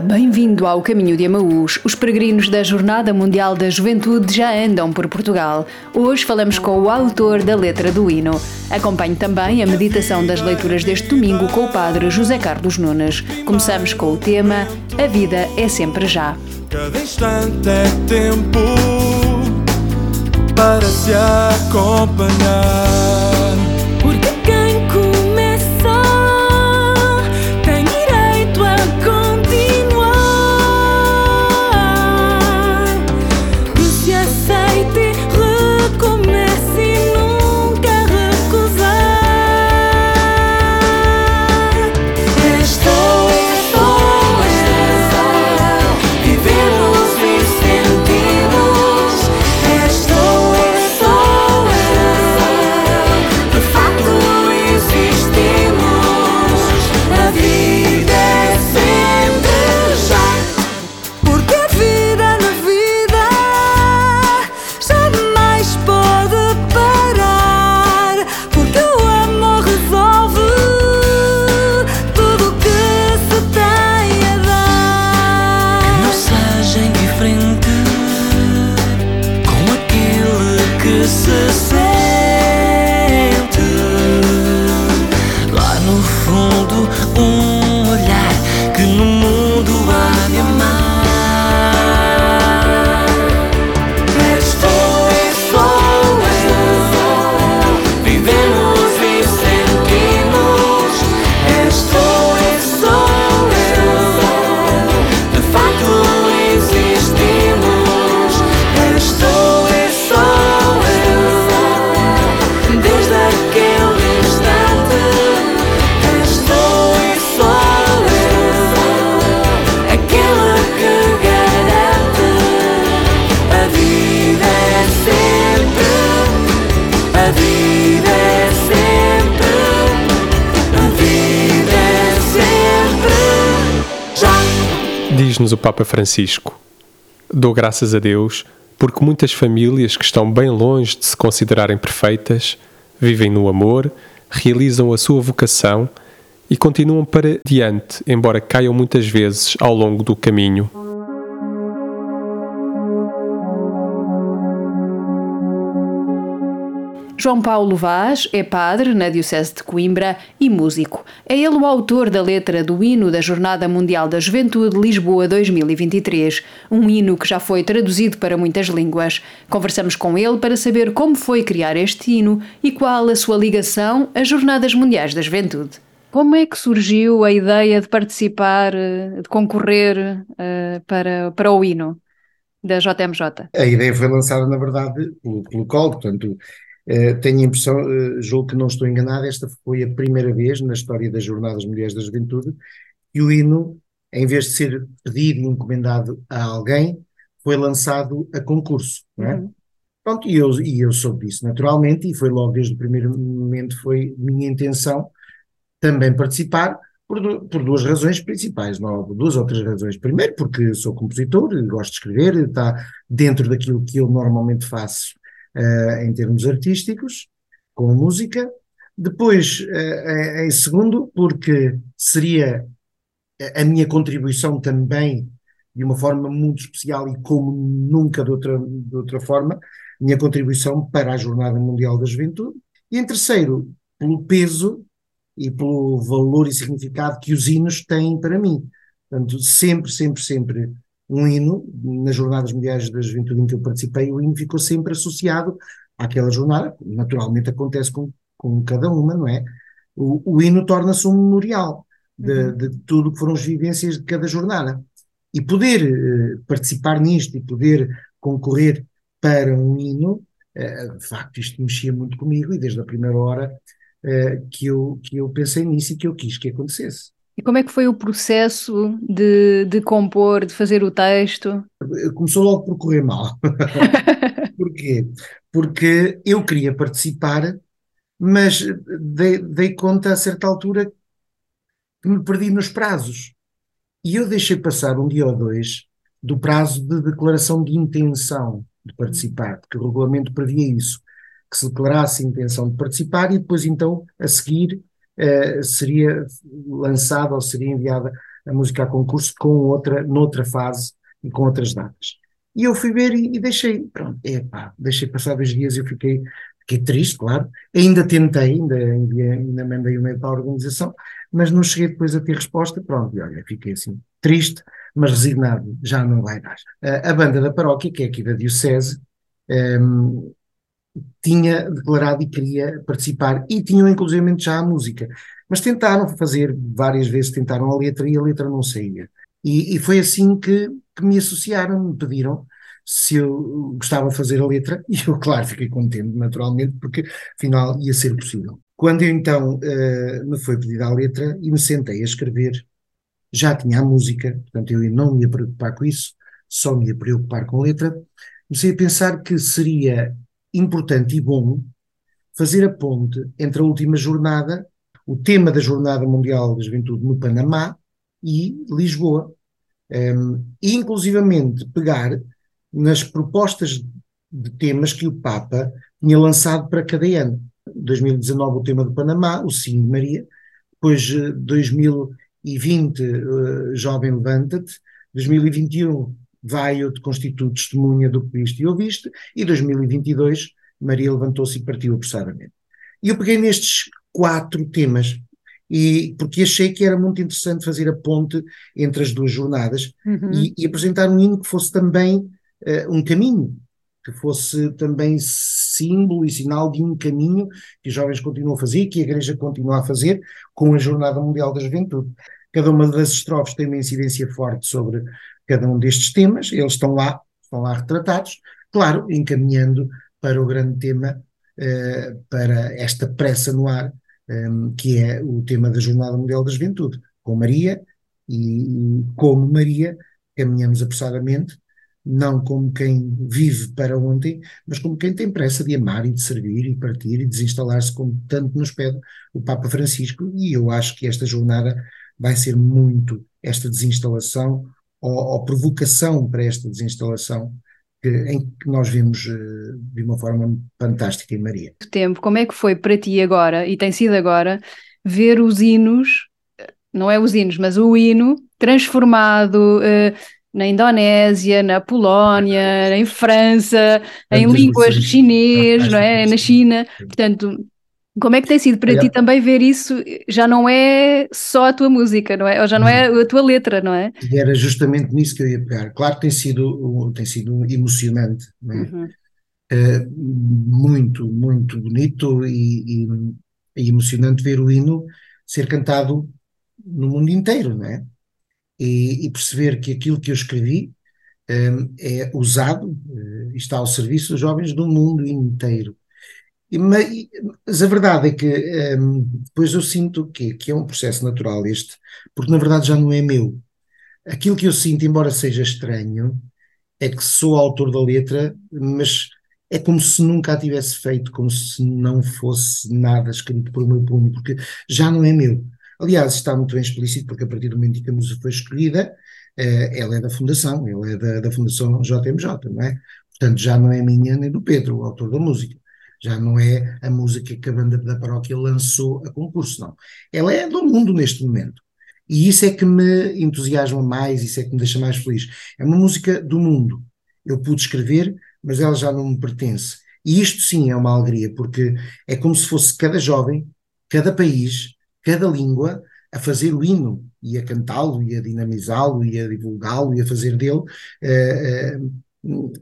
Bem-vindo ao Caminho de Amaús. Os peregrinos da Jornada Mundial da Juventude já andam por Portugal. Hoje falamos com o autor da letra do hino. Acompanhe também a meditação das leituras deste domingo com o padre José Carlos Nunes. Começamos com o tema A Vida é Sempre Já. Cada instante é tempo para se acompanhar. Diz-nos o Papa Francisco: Dou graças a Deus porque muitas famílias que estão bem longe de se considerarem perfeitas vivem no amor, realizam a sua vocação e continuam para diante, embora caiam muitas vezes ao longo do caminho. João Paulo Vaz é padre na Diocese de Coimbra e músico. É ele o autor da letra do hino da Jornada Mundial da Juventude Lisboa 2023, um hino que já foi traduzido para muitas línguas. Conversamos com ele para saber como foi criar este hino e qual a sua ligação às Jornadas Mundiais da Juventude. Como é que surgiu a ideia de participar, eh, de concorrer uh, para, para o hino da JMJ? A ideia foi lançada, na verdade, pelo, pelo COL, portanto, eh, tenho a impressão, uh, julgo que não estou enganado, esta foi a primeira vez na história das Jornadas Mulheres da Juventude que o hino, em vez de ser pedido e encomendado a alguém, foi lançado a concurso, não é? Uhum. Pronto, e eu, e eu soube disso naturalmente, e foi logo desde o primeiro momento, foi minha intenção também participar, por, por duas razões principais, não, duas ou três razões. Primeiro, porque sou compositor, gosto de escrever, está dentro daquilo que eu normalmente faço uh, em termos artísticos, com a música. Depois, uh, em segundo, porque seria a minha contribuição também, de uma forma muito especial e como nunca de outra, de outra forma, minha contribuição para a Jornada Mundial da Juventude. E em terceiro, pelo peso e pelo valor e significado que os hinos têm para mim. Portanto, sempre, sempre, sempre um hino, nas Jornadas Mundiais da Juventude em que eu participei, o hino ficou sempre associado àquela jornada, naturalmente acontece com, com cada uma, não é? O, o hino torna-se um memorial de, uhum. de tudo que foram as vivências de cada jornada. E poder uh, participar nisto e poder concorrer para um hino, uh, de facto, isto mexia muito comigo e desde a primeira hora uh, que, eu, que eu pensei nisso e que eu quis que acontecesse. E como é que foi o processo de, de compor, de fazer o texto? Começou logo por correr mal. Porquê? Porque eu queria participar, mas dei, dei conta a certa altura que me perdi nos prazos. E eu deixei passar um dia ou dois do prazo de declaração de intenção de participar, porque o regulamento previa isso, que se declarasse a intenção de participar e depois então, a seguir, uh, seria lançada ou seria enviada a música a concurso com outra, noutra fase e com outras datas. E eu fui ver e, e deixei, pronto, epá, deixei passar dois dias e eu fiquei, fiquei triste, claro. Ainda tentei, ainda, ainda, mandei um e-mail para a organização, mas não cheguei depois a ter resposta, pronto, e olha, fiquei assim, triste, mas resignado, já não vai dar. A, a banda da paróquia, que é aqui da Diocese, um, tinha declarado e queria participar, e tinham inclusive já a música, mas tentaram fazer, várias vezes tentaram a letra e a letra não saía. E, e foi assim que, que me associaram, me pediram se eu gostava de fazer a letra, e eu, claro, fiquei contente, naturalmente, porque afinal ia ser possível. Quando eu então uh, me foi pedida a letra e me sentei a escrever, já tinha a música, portanto eu não me ia preocupar com isso, só me ia preocupar com a letra, comecei a pensar que seria importante e bom fazer a ponte entre a última jornada, o tema da Jornada Mundial da Juventude no Panamá e Lisboa. Um, e inclusivamente pegar nas propostas de temas que o Papa tinha lançado para cada ano. 2019 o tema do Panamá, o Sim de Maria, depois 2020 uh, Jovem Levanta-te, 2021 vai eu te constituo testemunha do que viste e ouviste, e 2022 Maria levantou-se e partiu apressadamente. E eu peguei nestes quatro temas, e, porque achei que era muito interessante fazer a ponte entre as duas jornadas uhum. e, e, apresentar um hino que fosse também uh, um caminho, que fosse também símbolo e sinal de um caminho que os jovens continuam a fazer, que a Igreja continua a fazer com a Jornada Mundial da Juventude. Cada uma das estrofes tem uma incidência forte sobre cada um destes temas, eles estão lá, estão lá retratados, claro, encaminhando para o grande tema, uh, para esta pressa no ar, um, que é o tema da Jornada Mundial da Juventude, com Maria, e, e como Maria caminhamos apressadamente, não como quem vive para ontem, mas como quem tem pressa de amar e de servir e partir e desinstalar-se, como tanto nos pede o Papa Francisco, e eu acho que esta jornada vai ser muito esta desinstalação ou, ou provocação para esta desinstalação que, em que nós vimos uh, de uma forma fantástica em Maria. Tempo, como é que foi para ti agora, e tem sido agora, ver os hinos, não é os hinos, mas o hino transformado uh, na Indonésia, na Polónia, em França, em línguas chinês, não é? na China, portanto como é que tem sido para é. ti também ver isso? Já não é só a tua música, não é? Ou já não é a tua letra, não é? E era justamente nisso que eu ia pegar. Claro que tem sido, tem sido emocionante, não é? Uhum. Uh, muito, muito bonito e, e, e, emocionante ver o hino ser cantado no mundo inteiro, não é? E, e perceber que aquilo que eu escrevi um, eh, é usado uh, está ao serviço dos jovens do mundo inteiro. Mas a verdade é que um, depois eu sinto que, que é um processo natural este, porque na verdade já não é meu. Aquilo que eu sinto, embora seja estranho, é que sou autor da letra, mas é como se nunca a tivesse feito, como se não fosse nada escrito por meu punho, porque já não é meu. Aliás, está muito bem explícito, porque a partir do momento em que a música foi escolhida, eh, ela é da Fundação, ela é da, da Fundação JMJ, não é? Portanto, já não é minha nem do Pedro, o autor da música já não é a música que a banda da paróquia lançou a concurso, não. Ela é do mundo neste momento. E isso é que me entusiasma mais, isso é que me deixa mais feliz. É uma música do mundo. Eu pude escrever, mas ela já não me pertence. E isto sim é uma alegria, porque é como se fosse cada jovem, cada país, cada língua a fazer o hino e a cantá-lo e a dinamizá-lo e a divulgá-lo e a fazer dele uh, uh,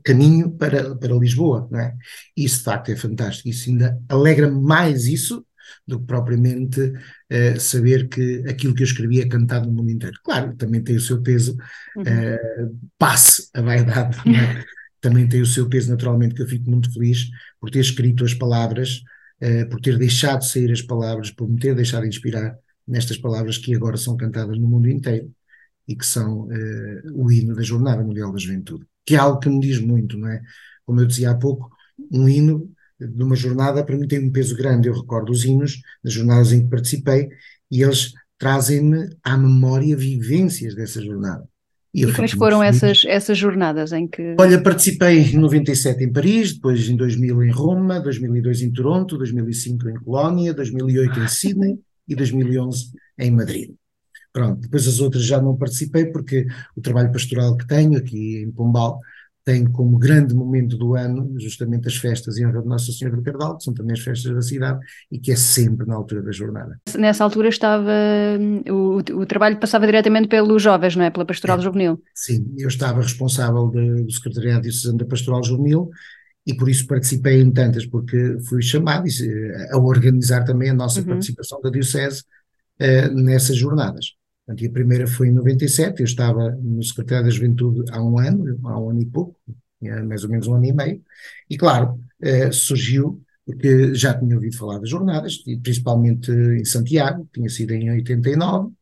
caminho para, para Lisboa, não é? Isso de facto é fantástico, isso ainda alegra-me mais isso do que propriamente uh, saber que aquilo que eu escrevi é cantado no mundo inteiro. Claro, também tem o seu peso, uh, passe a vaidade, é? também tem o seu peso naturalmente, que eu fico muito feliz por ter escrito as palavras, uh, por ter deixado sair as palavras, por me ter deixado inspirar nestas palavras que agora são cantadas no mundo inteiro e que são o hino da Jornada Mundial da Juventude que é algo que me diz muito, não é? Como eu dizia há pouco, um hino de uma jornada para mim tem um peso grande. Eu recordo os hinos das jornadas em que participei e eles trazem-me à memória vivências dessa jornada. E, e quais foram essas, essas jornadas em que. Olha, participei em 97 em Paris, depois em 2000 em Roma, 2002 em Toronto, 2005 em Colónia, 2008 em Sydney e 2011 em Madrid. Pronto, depois as outras já não participei porque o trabalho pastoral que tenho aqui em Pombal tem como grande momento do ano justamente as festas em honra de Nossa Senhora do Cardal, que são também as festas da cidade e que é sempre na altura da jornada. Nessa altura estava, o, o trabalho passava diretamente pelos jovens, não é? Pela Pastoral é, Juvenil. Sim, eu estava responsável de, do Secretariado Diocesano da Pastoral Juvenil e por isso participei em tantas, porque fui chamado a organizar também a nossa uhum. participação da Diocese uh, nessas jornadas. Portanto, a primeira foi em 97, eu estava no Secretário da Juventude há um ano, há um ano e pouco, mais ou menos um ano e meio, e claro, eh, surgiu, porque já tinha ouvido falar das jornadas, principalmente em Santiago, tinha sido em 89,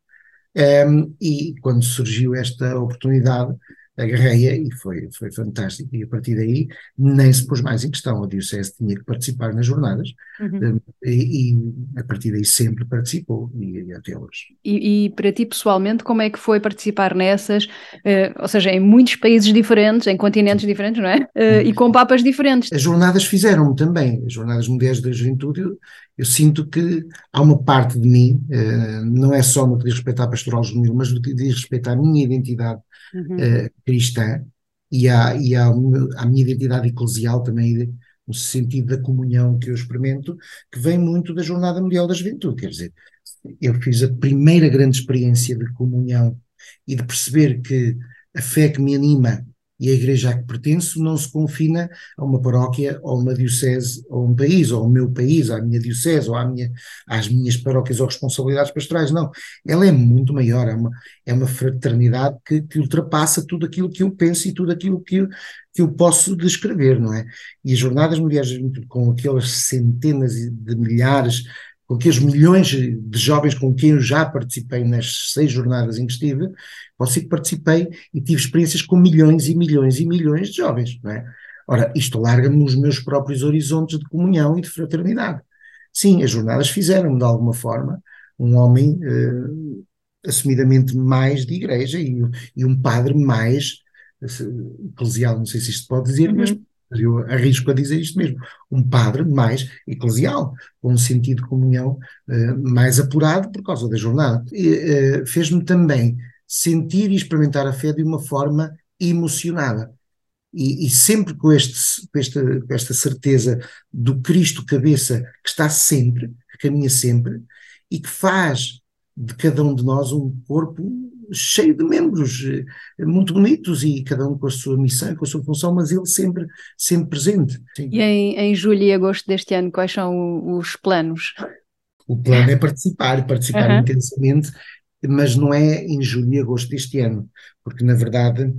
eh, e quando surgiu esta oportunidade, agarrei-a e foi, foi fantástico. E a partir daí nem se pôs mais em questão. A Diocese tinha que participar nas jornadas uhum. Eh, e, e, a partir daí sempre participou e, e até hoje. E, e, para ti pessoalmente, como é que foi participar nessas? Uh, ou seja, em muitos países diferentes, em continentes diferentes, não é? Uh, e com papas diferentes. As jornadas fizeram-me também, as Jornadas Mundiais da Juventude. Eu, eu sinto que há uma parte de mim, uh, não é só no que diz respeito à pastoral juvenil, mas no que diz respeito à minha identidade uhum. Cristã e, à, e à, à, minha identidade eclesial também, no sentido da comunhão que eu experimento, que vem muito da Jornada Mundial da Juventude. Quer dizer, eu fiz a primeira grande experiência de comunhão e de perceber que a fé que me anima e a igreja a que pertenço não se confina a uma paróquia ou uma diocese ou um país, ou ao meu país, à minha diocese ou à minha, às minhas paróquias ou responsabilidades pastorais, não. Ela é muito maior, é uma, é uma fraternidade que, que ultrapassa tudo aquilo que eu penso e tudo aquilo que eu, que eu posso descrever, não é? E as Jornadas Mundiais com aquelas centenas de milhares com aqueles milhões de jovens com quem eu já participei nas seis jornadas em que estive, posso que participei e tive experiências com milhões e milhões e milhões de jovens, não é? Ora, isto larga-me nos meus próprios horizontes de comunhão e de fraternidade. Sim, as jornadas fizeram-me de alguma forma um homem eh, assumidamente mais de igreja e, e um padre mais uh, eclesial, não sei se isto pode dizer, uhum. mas eu arrisco a dizer isto mesmo, um padre mais eclesial, com um sentido de comunhão uh, mais apurado por causa da jornada. Uh, Fez-me também sentir e experimentar a fé de uma forma emocionada. E, e sempre com, este, com, esta, com esta certeza do Cristo cabeça que está sempre, que caminha sempre, e que faz de cada um de nós um corpo cheio de membros eh, muito bonitos e cada um com a sua missão, com a sua função, mas ele sempre, sempre presente. Sim. E em, em julho e agosto deste ano, quais são os planos? O plano é participar, participar uhum. intensamente, mas não é em julho e agosto deste ano, porque na verdade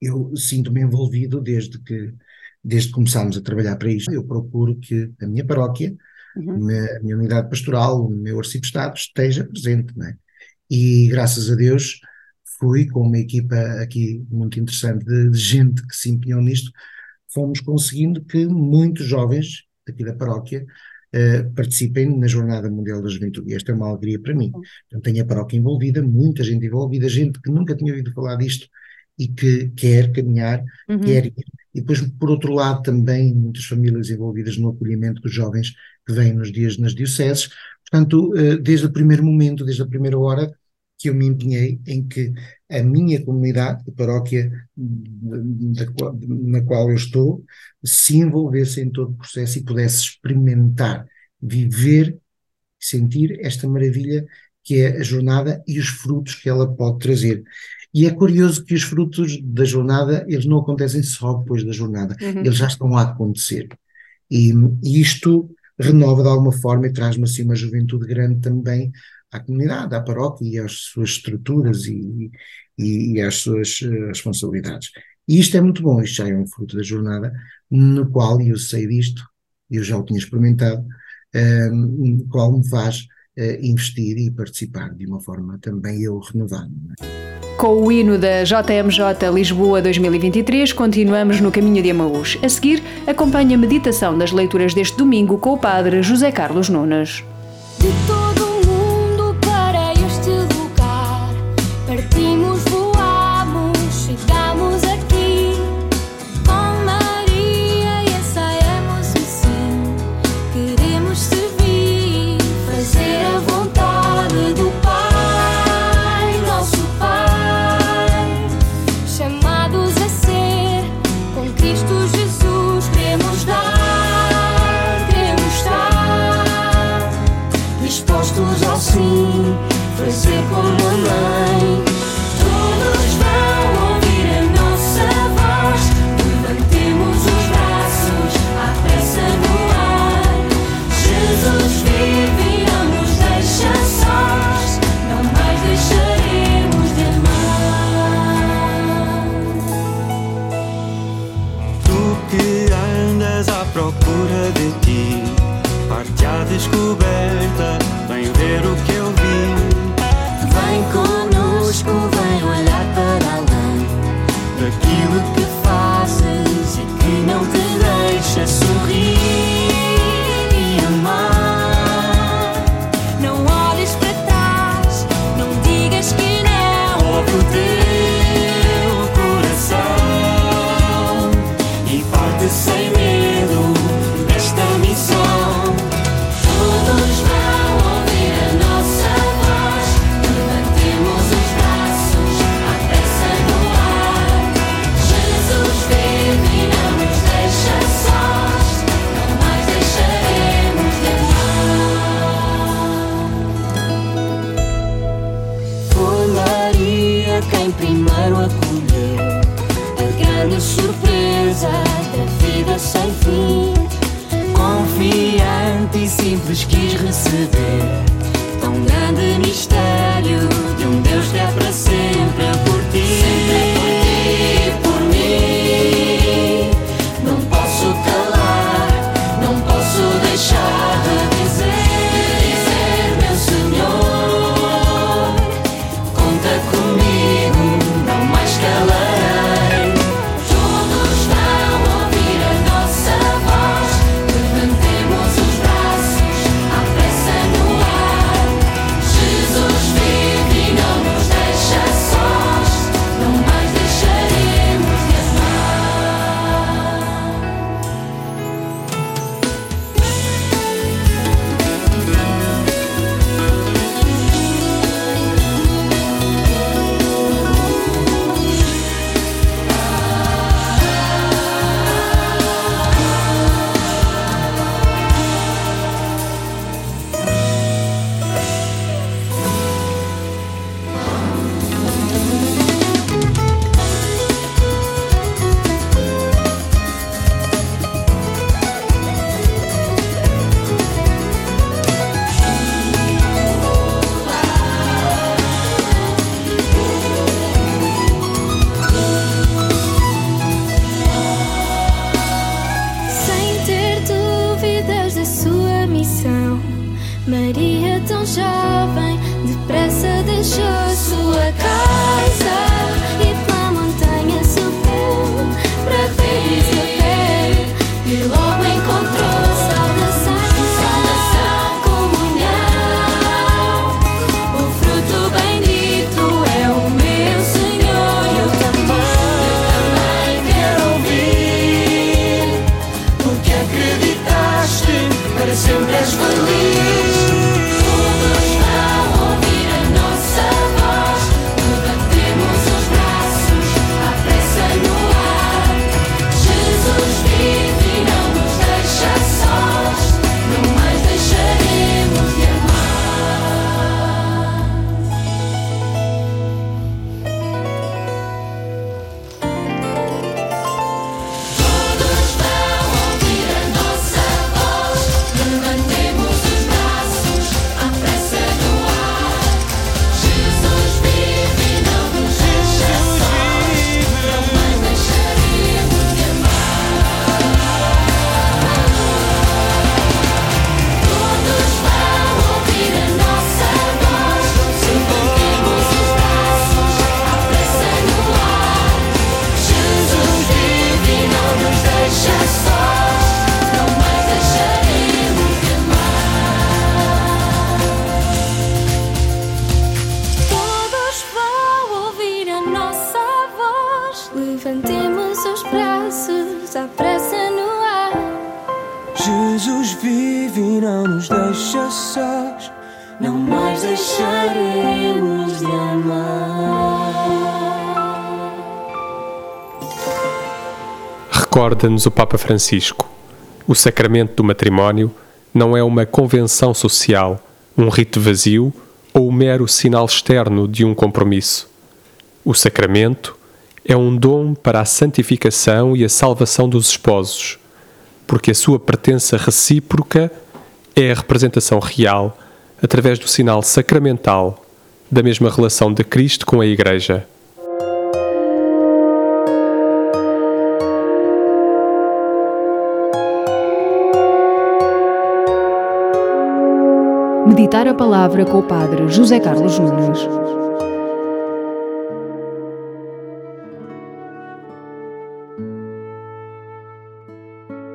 eu sinto-me envolvido desde que desde que começámos a trabalhar para isto. Eu procuro que a minha paróquia, uhum. a minha unidade pastoral, o meu arcebispo esteja presente, não é? E graças a Deus fui com uma equipa aqui muito interessante de, de, gente que se empenhou nisto, fomos conseguindo que muitos jovens aqui da paróquia uh, participem na Jornada Mundial da Juventude. E esta é uma alegria para mim. Então, tenho a paróquia envolvida, muita gente envolvida, gente que nunca tinha ouvido falar disto e que quer caminhar, uhum. quer ir. E depois, por outro lado, também muitas famílias envolvidas no acolhimento dos jovens que vêm nos dias nas dioceses, Portanto, eh, desde o primeiro momento, desde a primeira hora, que eu me empenhei em que a minha comunidade, a paróquia na qual eu estou, se envolvesse em todo o processo e pudesse experimentar, viver, sentir esta maravilha que é a jornada e os frutos que ela pode trazer. E é curioso que os frutos da jornada, eles não acontecem só depois da jornada, uhum. eles já estão a acontecer. E, e isto renova de alguma forma e traz-me assim uma juventude grande também à comunidade, à paróquia e às suas estruturas e, e, e às suas uh, responsabilidades. E isto é muito bom, isto já é um fruto da jornada, no qual, eu sei disto, eu já o tinha experimentado, uh, no qual me faz uh, investir e participar de uma forma também eu renovada. Com o hino da JMJ Lisboa 2023, continuamos no caminho de Amaús. A seguir, acompanhe a meditação das leituras deste domingo com o Padre José Carlos Nunes. procura de ti, parte à descoberta. quem primeiro acolheu a grande surpresa da vida sem fim. Confiante e simples quis receber tão grande mistério de um Deus que é para sempre. Recorda-nos o Papa Francisco: o sacramento do matrimónio não é uma convenção social, um rito vazio ou um mero sinal externo de um compromisso. O sacramento é um dom para a santificação e a salvação dos esposos, porque a sua pertença recíproca é a representação real, através do sinal sacramental, da mesma relação de Cristo com a Igreja. Meditar a Palavra com o Padre José Carlos Nunes.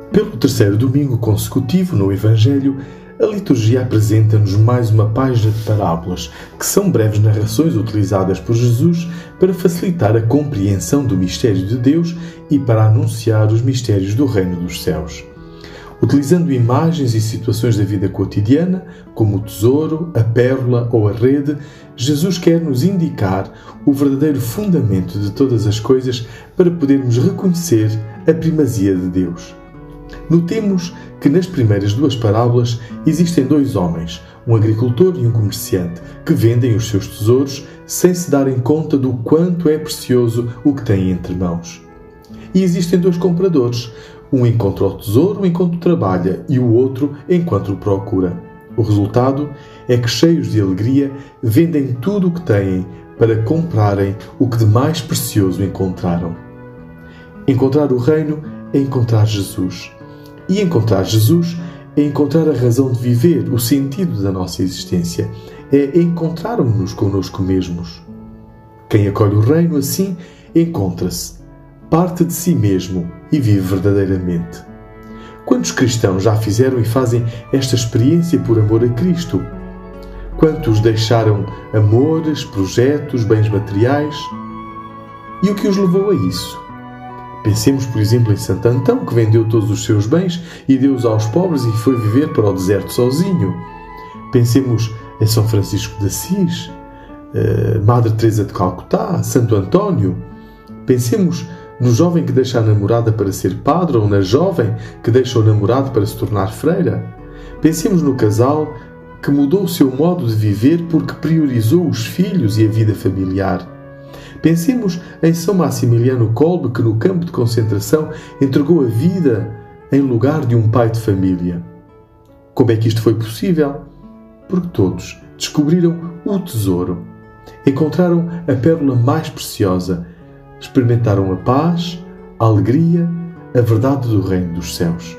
Pelo terceiro domingo consecutivo no Evangelho, a liturgia apresenta-nos mais uma página de parábolas, que são breves narrações utilizadas por Jesus para facilitar a compreensão do mistério de Deus e para anunciar os mistérios do reino dos céus. Utilizando imagens e situações da vida cotidiana, como o tesouro, a pérola ou a rede, Jesus quer nos indicar o verdadeiro fundamento de todas as coisas para podermos reconhecer a primazia de Deus. Notemos que nas primeiras duas parábolas existem dois homens, um agricultor e um comerciante, que vendem os seus tesouros sem se darem conta do quanto é precioso o que têm entre mãos. E existem dois compradores, um encontra o tesouro enquanto trabalha e o outro enquanto o procura. O resultado é que, cheios de alegria, vendem tudo o que têm para comprarem o que de mais precioso encontraram. Encontrar o Reino é encontrar Jesus. E encontrar Jesus é encontrar a razão de viver, o sentido da nossa existência. É encontrarmos-nos connosco mesmos. Quem acolhe o Reino assim encontra-se, parte de si mesmo e vive verdadeiramente. Quantos cristãos já fizeram e fazem esta experiência por amor a Cristo? Quantos deixaram amores, projetos, bens materiais? E o que os levou a isso? Pensemos, por exemplo, em Santo Antão, que vendeu todos os seus bens e deu-os aos pobres e foi viver para o deserto sozinho. Pensemos em São Francisco de Assis, eh, Madre Teresa de Calcutá, Santo António. Pensemos no jovem que deixa a namorada para ser padre ou na jovem que deixa o namorado para se tornar freira. Pensemos no casal que mudou o seu modo de viver porque priorizou os filhos e a vida familiar. Pensemos em São Maximiliano Kolbe, que no campo de concentração entregou a vida em lugar de um pai de família. Como é que isto foi possível? Porque todos descobriram o tesouro, encontraram a pérola mais preciosa, experimentaram a paz, a alegria, a verdade do reino dos céus.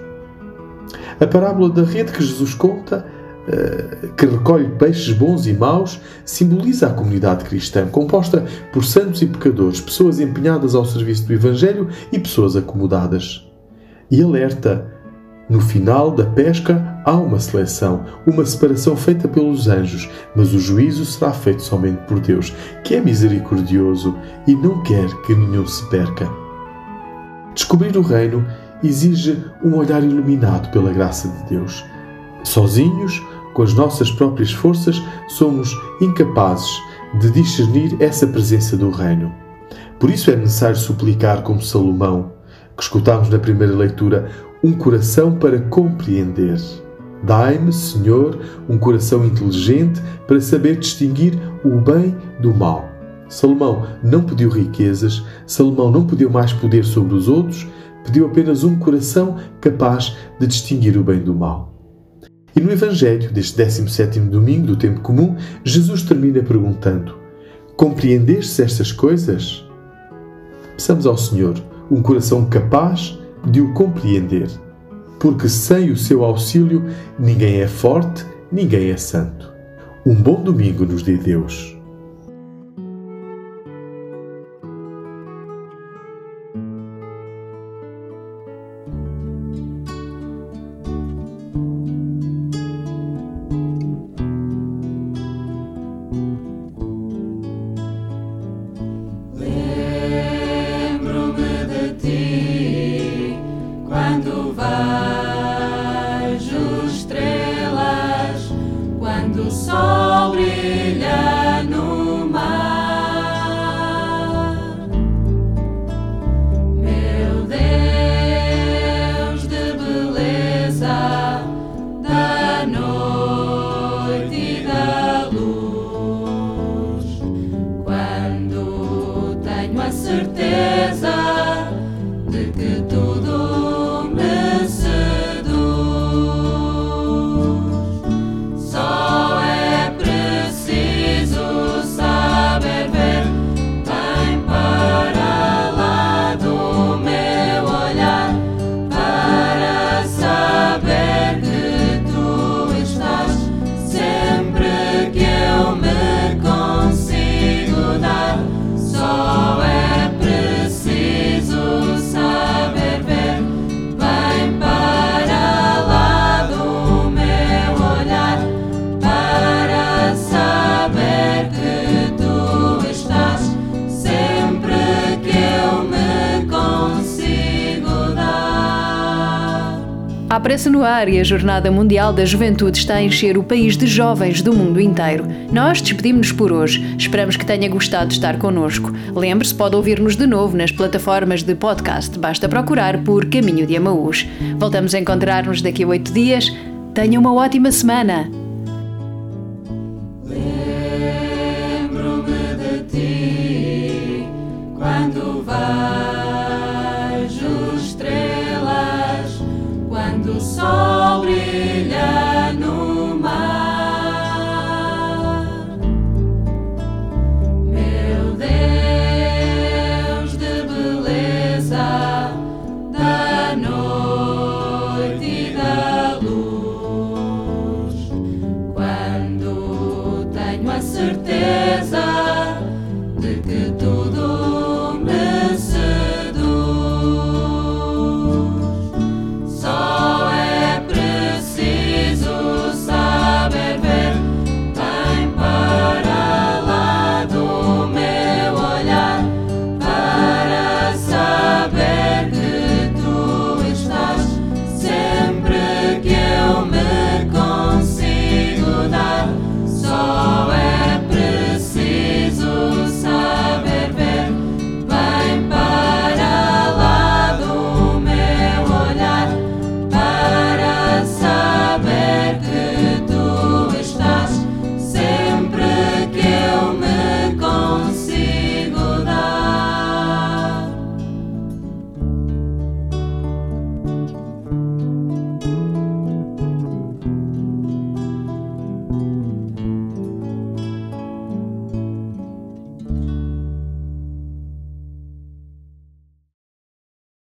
A parábola da rede que Jesus conta que recolhe peixes bons e maus, simboliza a comunidade cristã, composta por santos e pecadores, pessoas empenhadas ao serviço do Evangelho e pessoas acomodadas. E alerta: no final da pesca há uma seleção, uma separação feita pelos anjos, mas o juízo será feito somente por Deus, que é misericordioso e não quer que nenhum se perca. Descobrir o reino exige um olhar iluminado pela graça de Deus. Sozinhos, com as nossas próprias forças, somos incapazes de discernir essa presença do Reino. Por isso é necessário suplicar, como Salomão, que escutámos na primeira leitura, um coração para compreender. Dai-me, Senhor, um coração inteligente para saber distinguir o bem do mal. Salomão não pediu riquezas, Salomão não pediu mais poder sobre os outros, pediu apenas um coração capaz de distinguir o bem do mal. E no Evangelho deste 17 domingo do tempo comum, Jesus termina perguntando: Compreendestes estas coisas? Peçamos ao Senhor um coração capaz de o compreender, porque sem o seu auxílio ninguém é forte, ninguém é santo. Um bom domingo nos dê Deus. Pressa no ar e a Jornada Mundial da Juventude está a encher o país de jovens do mundo inteiro. Nós despedimos-nos por hoje. Esperamos que tenha gostado de estar connosco. Lembre-se, pode ouvir-nos de novo nas plataformas de podcast. Basta procurar por Caminho de Amaús. Voltamos a encontrar-nos daqui a oito dias. Tenha uma ótima semana!